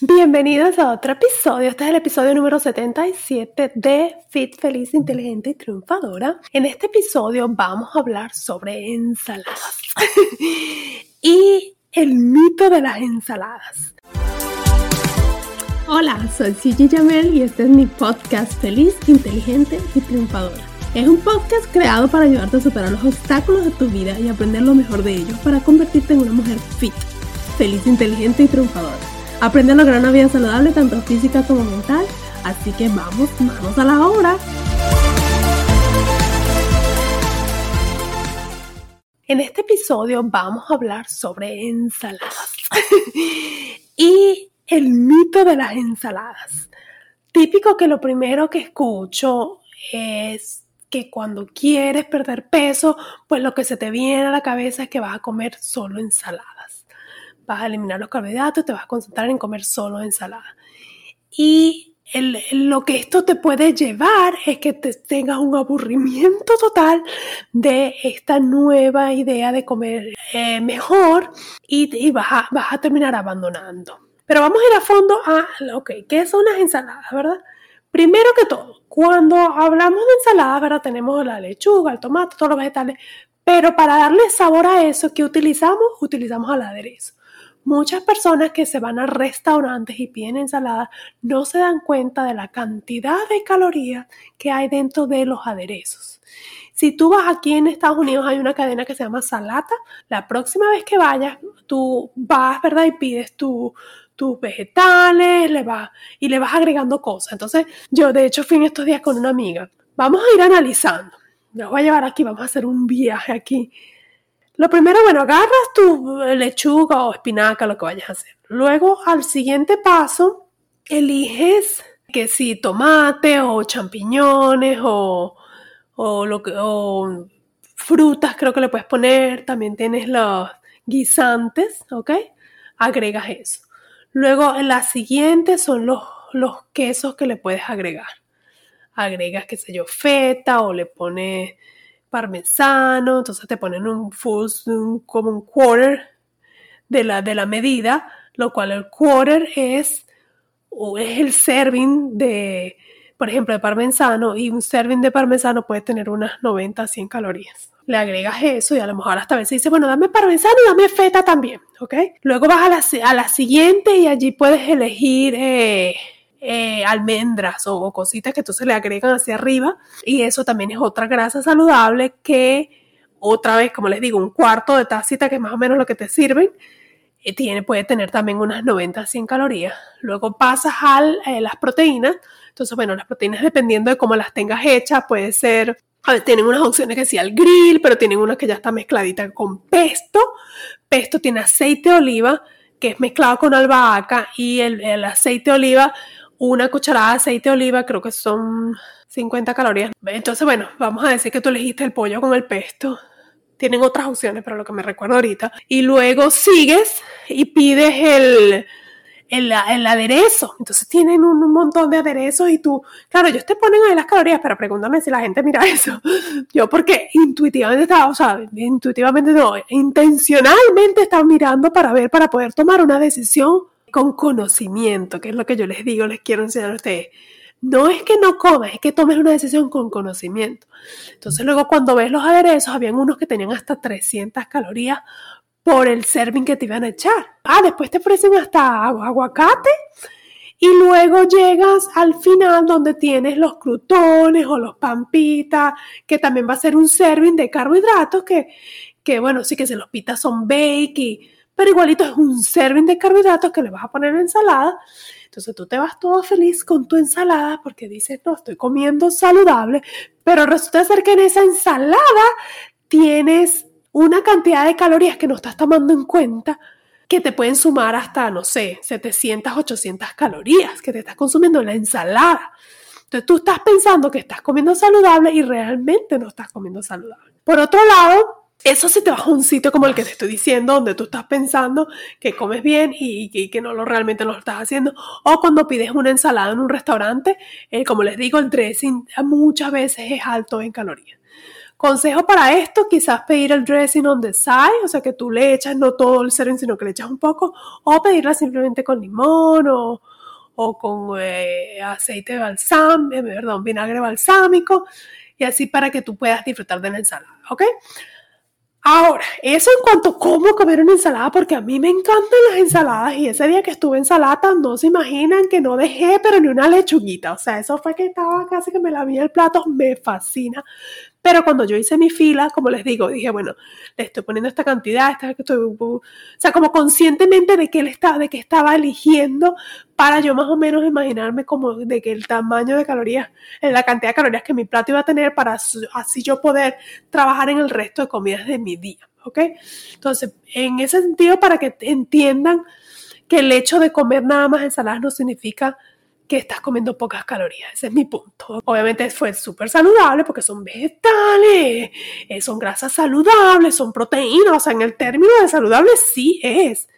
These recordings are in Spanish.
Bienvenidos a otro episodio. Este es el episodio número 77 de Fit Feliz, Inteligente y Triunfadora. En este episodio vamos a hablar sobre ensaladas y el mito de las ensaladas. Hola, soy Gigi Jamel y este es mi podcast Feliz, Inteligente y Triunfadora. Es un podcast creado para ayudarte a superar los obstáculos de tu vida y aprender lo mejor de ellos para convertirte en una mujer fit, feliz, inteligente y triunfadora. Aprende a lograr una vida saludable tanto física como mental. Así que vamos, vamos a la obra. En este episodio vamos a hablar sobre ensaladas y el mito de las ensaladas. Típico que lo primero que escucho es que cuando quieres perder peso, pues lo que se te viene a la cabeza es que vas a comer solo ensaladas vas a eliminar los carbohidratos, te vas a concentrar en comer solo ensalada. Y lo que esto te puede llevar es que te tengas un aburrimiento total de esta nueva idea de comer eh, mejor y, vas, a, vas a terminar abandonando. Pero vamos a ir a fondo a, ok, ¿qué son las ensaladas, verdad? Primero que todo, cuando hablamos de ensaladas, ¿verdad? Tenemos la lechuga, el tomate, todos los vegetales, pero para darle sabor a eso, ¿qué utilizamos? Utilizamos al aderezo. Muchas personas que se van a restaurantes y piden ensalada no se dan cuenta de la cantidad de calorías que hay dentro de los aderezos. Si tú vas aquí en Estados Unidos, hay una cadena que se llama Salata. La próxima vez que vayas, tú vas, ¿verdad? Y pides tus vegetales le vas, y le vas agregando cosas. Entonces, yo de hecho fui en estos días con una amiga. Vamos a ir analizando. Los voy a llevar aquí, vamos a hacer un viaje aquí lo primero, bueno, agarras tu lechuga o espinaca, lo que vayas a hacer. Luego, al siguiente paso, eliges que si tomate o champiñones o, o, lo que, o frutas, creo que le puedes poner. También tienes los guisantes, ¿ok? Agregas eso. Luego, en la siguiente son los, los quesos que le puedes agregar. Agregas, qué sé yo, feta o le pones parmesano, entonces te ponen un full, como un quarter de la, de la medida, lo cual el quarter es, o es el serving de, por ejemplo, de parmesano, y un serving de parmesano puede tener unas 90 a 100 calorías. Le agregas eso y a lo mejor hasta a veces dice, bueno, dame parmesano y dame feta también, ¿ok? Luego vas a la, a la siguiente y allí puedes elegir eh, eh, almendras o, cositas que entonces le agregan hacia arriba y eso también es otra grasa saludable que otra vez, como les digo, un cuarto de tacita que es más o menos lo que te sirven, eh, tiene, puede tener también unas 90 a 100 calorías. Luego pasas a eh, las proteínas. Entonces, bueno, las proteínas dependiendo de cómo las tengas hechas, puede ser, tienen unas opciones que sí al grill, pero tienen una que ya está mezcladita con pesto. Pesto tiene aceite de oliva, que es mezclado con albahaca, y el aceite de oliva una cucharada de aceite de oliva, creo que son 50 calorías. Entonces, bueno, vamos a decir que tú elegiste el pollo con el pesto. Tienen otras opciones, pero lo que me recuerdo ahorita. Y luego sigues y pides el, el, el, aderezo. Entonces tienen un, montón de aderezos y tú, claro, ellos te ponen ahí las calorías, pero pregúntame si la gente mira eso. Yo porque intuitivamente estaba, o sea, intuitivamente no, intencionalmente estaba mirando para ver, para poder tomar una decisión con conocimiento, que es lo que yo les digo, les quiero enseñar a ustedes. No es que no comas, es que tomes una decisión con conocimiento. Entonces luego cuando ves los aderezos, habían unos que tenían hasta 300 calorías por el serving que te iban a echar. Ah, después te ofrecen hasta aguacate y luego llegas al final donde tienes los crutones o los pampitas, que también va a ser un serving de carbohidratos que, que bueno, sí que se los pitas son bake y pero igualito es un serving de carbohidratos que le vas a poner en ensalada. Entonces tú te vas todo feliz con tu ensalada porque dices, no, estoy comiendo saludable, pero resulta ser que en esa ensalada tienes una cantidad de calorías que no estás tomando en cuenta que te pueden sumar hasta, no sé, 700, 800 calorías que te estás consumiendo en la ensalada. Entonces tú estás pensando que estás comiendo saludable y realmente no estás comiendo saludable. Por otro lado, eso si te vas a un sitio como el que te estoy diciendo, donde tú estás pensando que comes bien y, que no lo realmente no lo estás haciendo, o cuando pides una ensalada en un restaurante, eh, como les digo, el dressing muchas veces es alto en calorías. Consejo para esto, quizás pedir el dressing on the side, o sea que tú le echas no todo el serving, sino que le echas un poco, o pedirla simplemente con limón o, o con eh, aceite balsámico, eh, perdón, vinagre balsámico, y así para que tú puedas disfrutar de la ensalada, ¿ok? Ahora, eso en cuanto a cómo comer una ensalada, porque a mí me encantan las ensaladas y ese día que estuve en salata no se imaginan que no dejé pero ni una lechuguita, o sea, eso fue que estaba casi que me la vi el plato, me fascina, pero cuando yo hice mi fila, como les digo, dije, bueno, le estoy poniendo esta cantidad, esta estoy, o sea, como conscientemente de que él estaba, de que estaba eligiendo para yo más o menos imaginarme como de que el tamaño de calorías, la cantidad de calorías que mi plato iba a tener para así yo poder trabajar en el resto de comidas de mi día, ¿ok? Entonces, en ese sentido, para que entiendan que el hecho de comer nada más ensaladas no significa que estás comiendo pocas calorías. Ese es mi punto. Obviamente fue súper saludable porque son vegetales, eh, son grasas saludables, son proteínas. O sea, en el término de saludable sí es.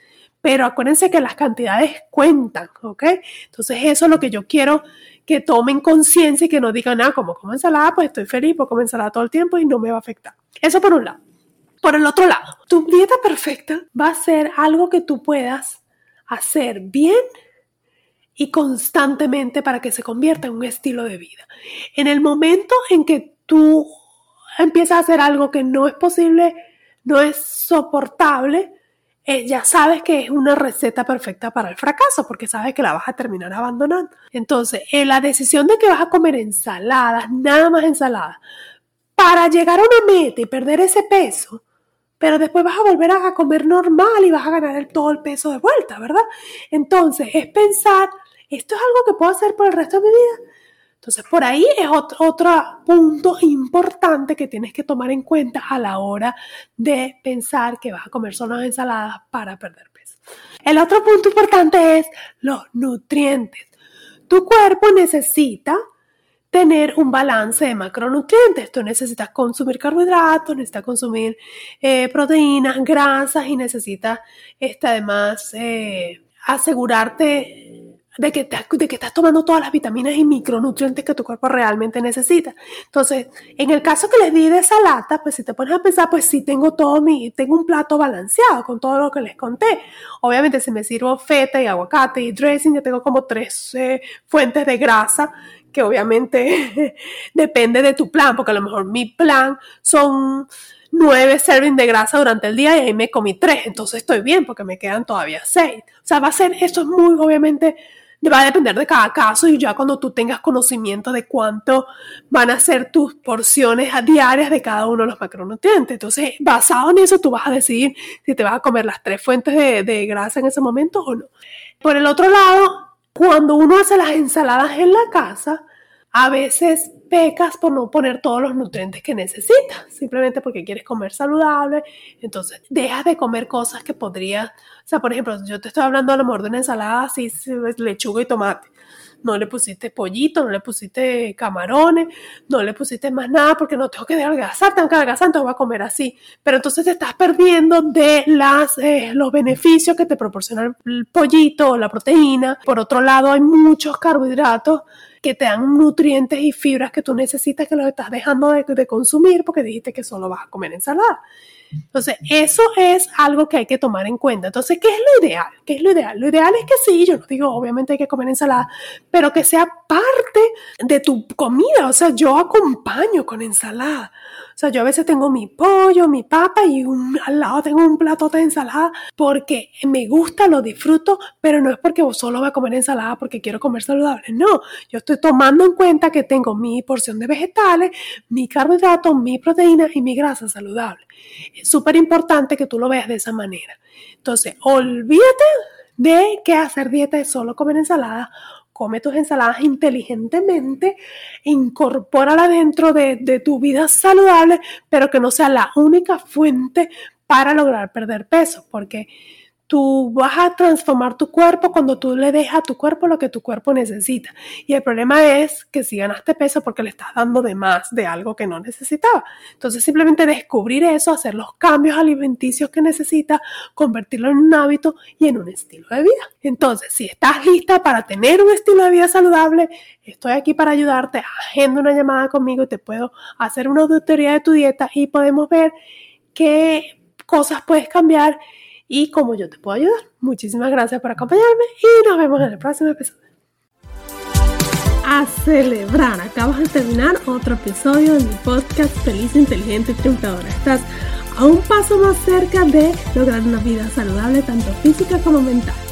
Pero acuérdense que las cantidades cuentan, ¿ok? Entonces eso es lo que yo quiero que tomen conciencia y que no digan, ah, como como ensalada, pues estoy feliz, puedo comer ensalada todo el tiempo y no me va a afectar. Eso por un lado. Por el otro lado, tu dieta perfecta va a ser algo que tú puedas hacer bien y constantemente para que se convierta en un estilo de vida. En el momento en que tú empiezas a hacer algo que no es posible, no es soportable, eh, ya sabes que es una receta perfecta para el fracaso, porque sabes que la vas a terminar abandonando. Entonces, en la decisión de que vas a comer ensaladas, nada más ensaladas, para llegar a una meta y perder ese peso, pero después vas a volver a comer normal y vas a ganar todo el peso de vuelta, ¿verdad? Entonces, es pensar esto es algo que puedo hacer por el resto de mi vida. Entonces, por ahí es otro, otro, punto importante que tienes que tomar en cuenta a la hora de pensar que vas a comer solo ensaladas para perder peso. El otro punto importante es los nutrientes. Tu cuerpo necesita tener un balance de macronutrientes. Tú necesitas consumir carbohidratos, necesitas consumir eh, proteínas, grasas y necesitas este, además eh, asegurarte de que, de que estás tomando todas las vitaminas y micronutrientes que tu cuerpo realmente necesita. Entonces, en el caso que les di de esa lata, pues si te pones a pensar, pues sí tengo todo mi, tengo un plato balanceado con todo lo que les conté. Obviamente, si me sirvo feta y aguacate y dressing, ya tengo como tres eh, fuentes de grasa que obviamente depende de tu plan, porque a lo mejor mi plan son nueve servings de grasa durante el día y ahí me comí tres, entonces estoy bien porque me quedan todavía seis. O sea, va a ser, esto es muy obviamente va a depender de cada caso y ya cuando tú tengas conocimiento de cuánto van a ser tus porciones diarias de cada uno de los macronutrientes. Entonces, basado en eso, tú vas a decidir si te vas a comer las tres fuentes de, de grasa en ese momento o no. Por el otro lado, cuando uno hace las ensaladas en la casa, a veces pecas por no poner todos los nutrientes que necesitas, simplemente porque quieres comer saludable, entonces dejas de comer cosas que podrías, o sea, por ejemplo, yo te estoy hablando a lo mejor de una ensalada así, lechuga y tomate, no le pusiste pollito, no le pusiste camarones, no le pusiste más nada porque no tengo que adelgazar, tengo que adelgazar, entonces voy a comer así. Pero entonces te estás perdiendo de las, eh, los beneficios que te proporciona el pollito o la proteína. Por otro lado, hay muchos carbohidratos que te dan nutrientes y fibras que tú necesitas que los estás dejando de, consumir porque dijiste que solo vas a comer ensalada. Entonces, eso es algo que hay que tomar en cuenta. Entonces, ¿qué es lo ideal? ¿Qué es lo ideal? Lo ideal es que sí, yo no digo, obviamente hay que comer ensalada, pero que sea parte de tu comida. O sea, yo acompaño con ensalada. O sea, yo a veces tengo mi pollo, mi papa y al lado tengo un plato de ensalada porque me gusta, lo disfruto, pero no es porque solo voy a comer ensalada porque quiero comer saludable. No, yo estoy tomando en cuenta que tengo mi porción de vegetales, mi carbohidratos, mi proteína y mi grasa saludable. Es súper importante que tú lo veas de esa manera. Entonces, olvídate de que hacer dieta es solo comer ensalada come tus ensaladas inteligentemente, incorpórala dentro de, de tu vida saludable, pero que no sea la única fuente para lograr perder peso, porque Tú vas a transformar tu cuerpo cuando tú le dejas a tu cuerpo lo que tu cuerpo necesita. Y el problema es que si ganaste peso porque le estás dando de más de algo que no necesitaba. Entonces simplemente descubrir eso, hacer los cambios alimenticios que necesitas, convertirlo en un hábito y en un estilo de vida. Entonces, si estás lista para tener un estilo de vida saludable, estoy aquí para ayudarte. Agenda una llamada conmigo y te puedo hacer una auditoría de tu dieta y podemos ver qué cosas puedes cambiar y cómo yo te puedo ayudar. Muchísimas gracias por acompañarme y nos vemos en el próximo episodio. A celebrar, acabas de terminar otro episodio de mi podcast Feliz, Inteligente y Triunfadora. Estás a un paso más cerca de lograr una vida saludable, tanto física como mental.